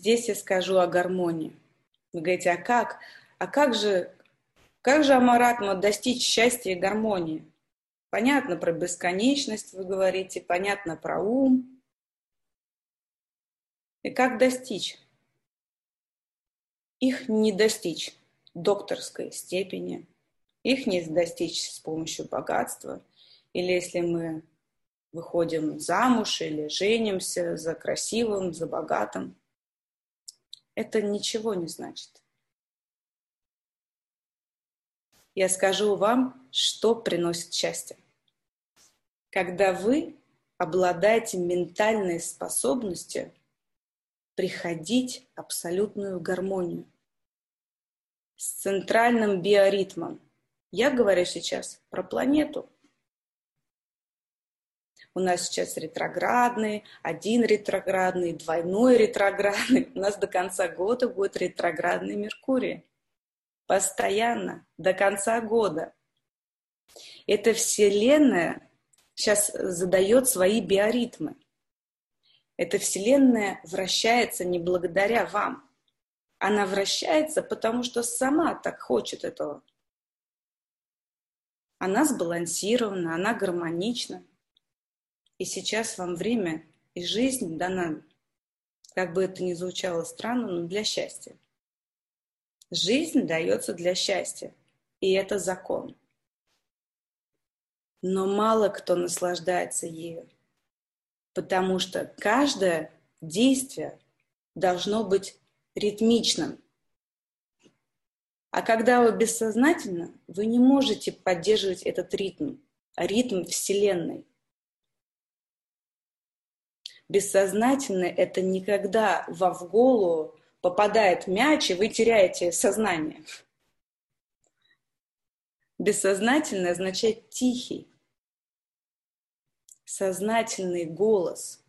Здесь я скажу о гармонии. Вы говорите, а как? А как же, как же Амаратма достичь счастья и гармонии? Понятно про бесконечность, вы говорите, понятно про ум. И как достичь? Их не достичь докторской степени, их не достичь с помощью богатства. Или если мы выходим замуж или женимся за красивым, за богатым это ничего не значит. Я скажу вам, что приносит счастье. Когда вы обладаете ментальной способностью приходить абсолютную гармонию с центральным биоритмом. Я говорю сейчас про планету – у нас сейчас ретроградный, один ретроградный, двойной ретроградный. У нас до конца года будет ретроградный Меркурий. Постоянно, до конца года. Эта Вселенная сейчас задает свои биоритмы. Эта Вселенная вращается не благодаря вам. Она вращается, потому что сама так хочет этого. Она сбалансирована, она гармонична. И сейчас вам время и жизнь дана, как бы это ни звучало странно, но для счастья. Жизнь дается для счастья, и это закон. Но мало кто наслаждается ею, потому что каждое действие должно быть ритмичным. А когда вы бессознательно, вы не можете поддерживать этот ритм, ритм Вселенной. Бессознательное – это никогда во в голову попадает мяч, и вы теряете сознание. Бессознательное означает тихий, сознательный голос,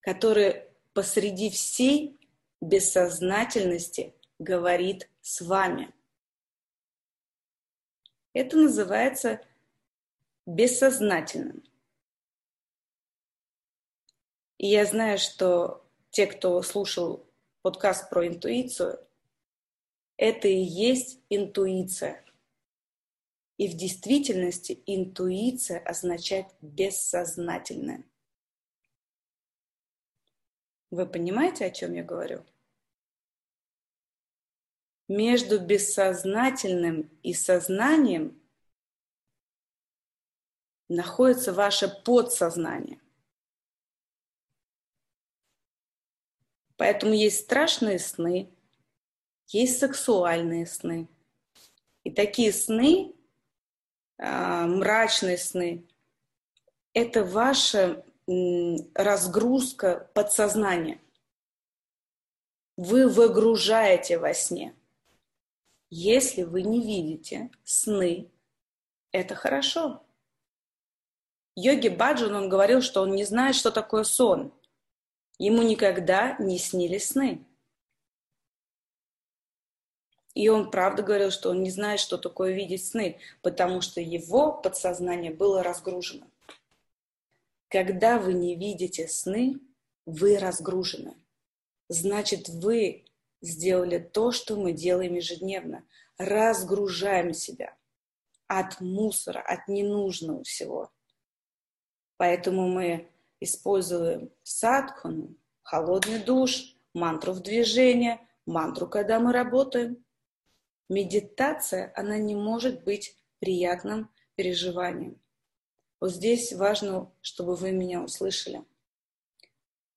который посреди всей бессознательности говорит с вами. Это называется бессознательным. И я знаю, что те, кто слушал подкаст про интуицию, это и есть интуиция. И в действительности интуиция означает бессознательное. Вы понимаете, о чем я говорю? Между бессознательным и сознанием находится ваше подсознание – Поэтому есть страшные сны, есть сексуальные сны. И такие сны, а, мрачные сны, это ваша разгрузка подсознания. Вы выгружаете во сне. Если вы не видите сны, это хорошо. Йоги Баджан, он говорил, что он не знает, что такое сон. Ему никогда не снились сны. И он правда говорил, что он не знает, что такое видеть сны, потому что его подсознание было разгружено. Когда вы не видите сны, вы разгружены. Значит, вы сделали то, что мы делаем ежедневно. Разгружаем себя от мусора, от ненужного всего. Поэтому мы используем садхану, холодный душ, мантру в движении, мантру, когда мы работаем. Медитация, она не может быть приятным переживанием. Вот здесь важно, чтобы вы меня услышали.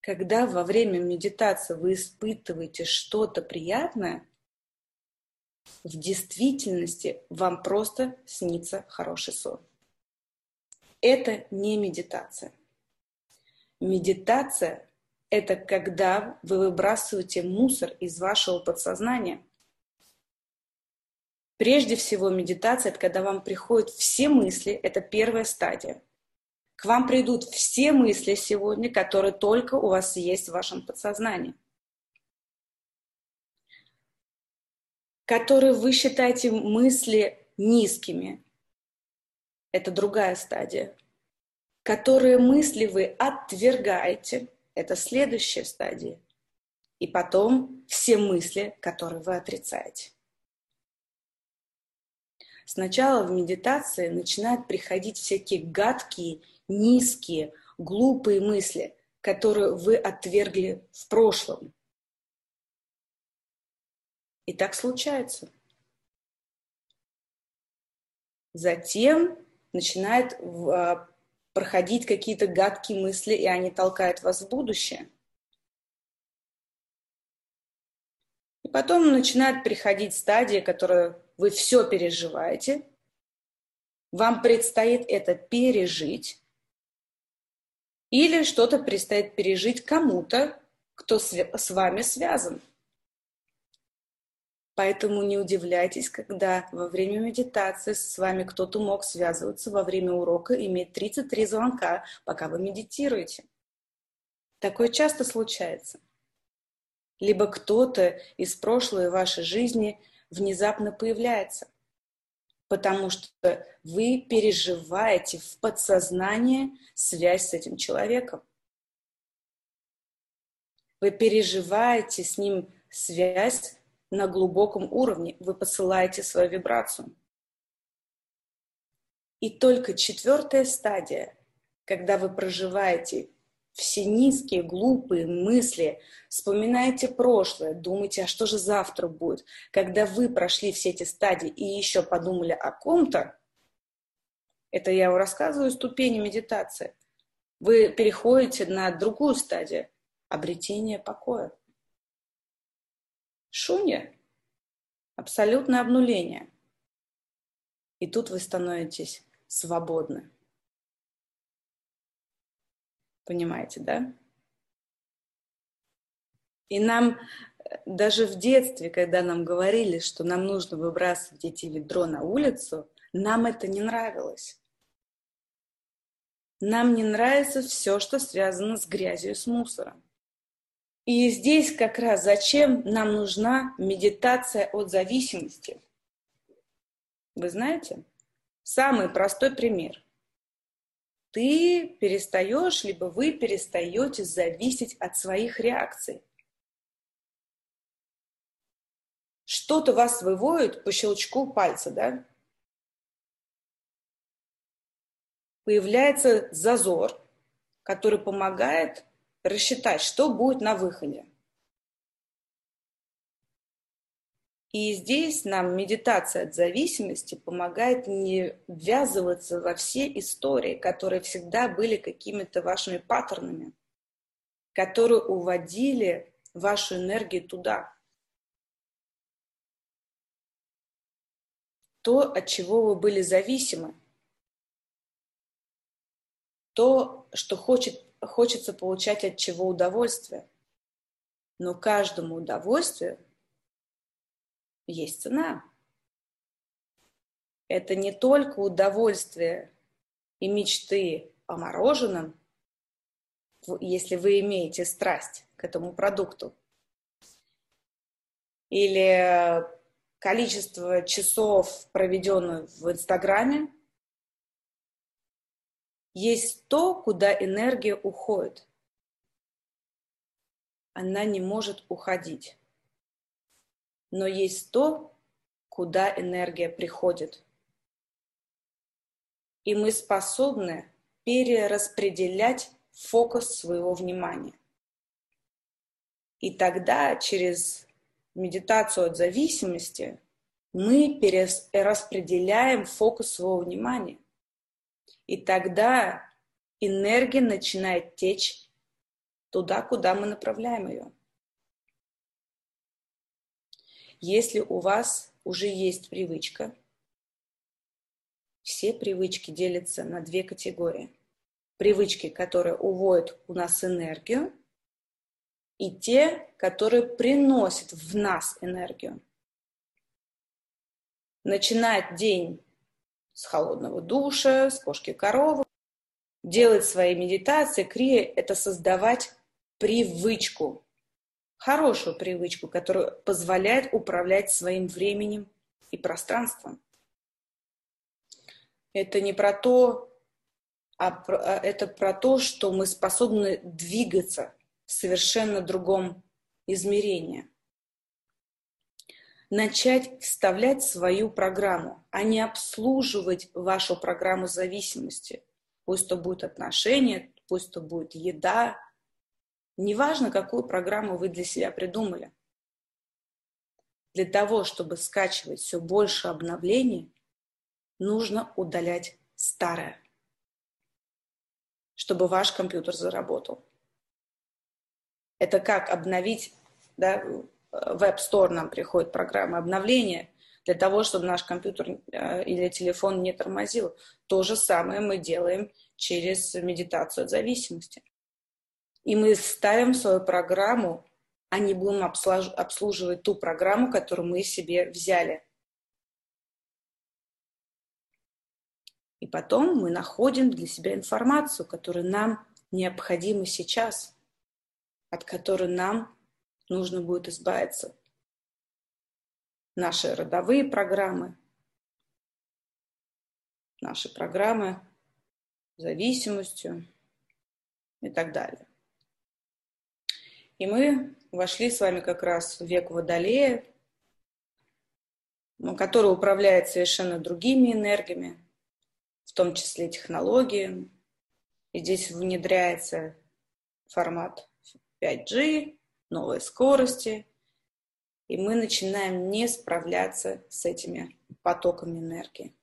Когда во время медитации вы испытываете что-то приятное, в действительности вам просто снится хороший сон. Это не медитация. Медитация – это когда вы выбрасываете мусор из вашего подсознания. Прежде всего, медитация – это когда вам приходят все мысли, это первая стадия. К вам придут все мысли сегодня, которые только у вас есть в вашем подсознании. Которые вы считаете мысли низкими. Это другая стадия которые мысли вы отвергаете, это следующая стадия. и потом все мысли, которые вы отрицаете. Сначала в медитации начинают приходить всякие гадкие, низкие, глупые мысли, которые вы отвергли в прошлом. И так случается. Затем начинают а, проходить какие-то гадкие мысли, и они толкают вас в будущее. И потом начинает приходить стадия, которую вы все переживаете, вам предстоит это пережить, или что-то предстоит пережить кому-то, кто с вами связан. Поэтому не удивляйтесь, когда во время медитации с вами кто-то мог связываться во время урока, иметь 33 звонка, пока вы медитируете. Такое часто случается. Либо кто-то из прошлой вашей жизни внезапно появляется, потому что вы переживаете в подсознании связь с этим человеком. Вы переживаете с ним связь на глубоком уровне, вы посылаете свою вибрацию. И только четвертая стадия, когда вы проживаете все низкие, глупые мысли, вспоминаете прошлое, думаете, а что же завтра будет, когда вы прошли все эти стадии и еще подумали о ком-то, это я вам рассказываю ступени медитации, вы переходите на другую стадию – обретение покоя. Шунья – абсолютное обнуление. И тут вы становитесь свободны. Понимаете, да? И нам э, даже в детстве, когда нам говорили, что нам нужно выбрасывать эти ведро на улицу, нам это не нравилось. Нам не нравится все, что связано с грязью и с мусором. И здесь как раз зачем нам нужна медитация от зависимости. Вы знаете, самый простой пример. Ты перестаешь, либо вы перестаете зависеть от своих реакций. Что-то вас выводит по щелчку пальца, да? Появляется зазор, который помогает рассчитать, что будет на выходе. И здесь нам медитация от зависимости помогает не ввязываться во все истории, которые всегда были какими-то вашими паттернами, которые уводили вашу энергию туда. То, от чего вы были зависимы, то, что хочет хочется получать от чего удовольствие. Но каждому удовольствию есть цена. Это не только удовольствие и мечты о мороженом, если вы имеете страсть к этому продукту, или количество часов, проведенных в Инстаграме, есть то, куда энергия уходит. Она не может уходить. Но есть то, куда энергия приходит. И мы способны перераспределять фокус своего внимания. И тогда через медитацию от зависимости мы перераспределяем фокус своего внимания. И тогда энергия начинает течь туда, куда мы направляем ее. Если у вас уже есть привычка, все привычки делятся на две категории. Привычки, которые уводят у нас энергию, и те, которые приносят в нас энергию. Начинать день с холодного душа, с кошки коровы. Делать свои медитации, крия – это создавать привычку, хорошую привычку, которая позволяет управлять своим временем и пространством. Это не про то, а, а это про то, что мы способны двигаться в совершенно другом измерения. Начать вставлять свою программу, а не обслуживать вашу программу зависимости. Пусть то будет отношения, пусть то будет еда. Неважно, какую программу вы для себя придумали. Для того, чтобы скачивать все больше обновлений, нужно удалять старое, чтобы ваш компьютер заработал. Это как обновить, да, в App Store нам приходит программа обновления для того, чтобы наш компьютер э, или телефон не тормозил. То же самое мы делаем через медитацию от зависимости. И мы ставим свою программу, а не будем обслуживать ту программу, которую мы себе взяли. И потом мы находим для себя информацию, которая нам необходима сейчас, от которой нам нужно будет избавиться. Наши родовые программы, наши программы зависимостью и так далее. И мы вошли с вами как раз в век Водолея, который управляет совершенно другими энергиями, в том числе технологии. И здесь внедряется формат 5G, новые скорости, и мы начинаем не справляться с этими потоками энергии.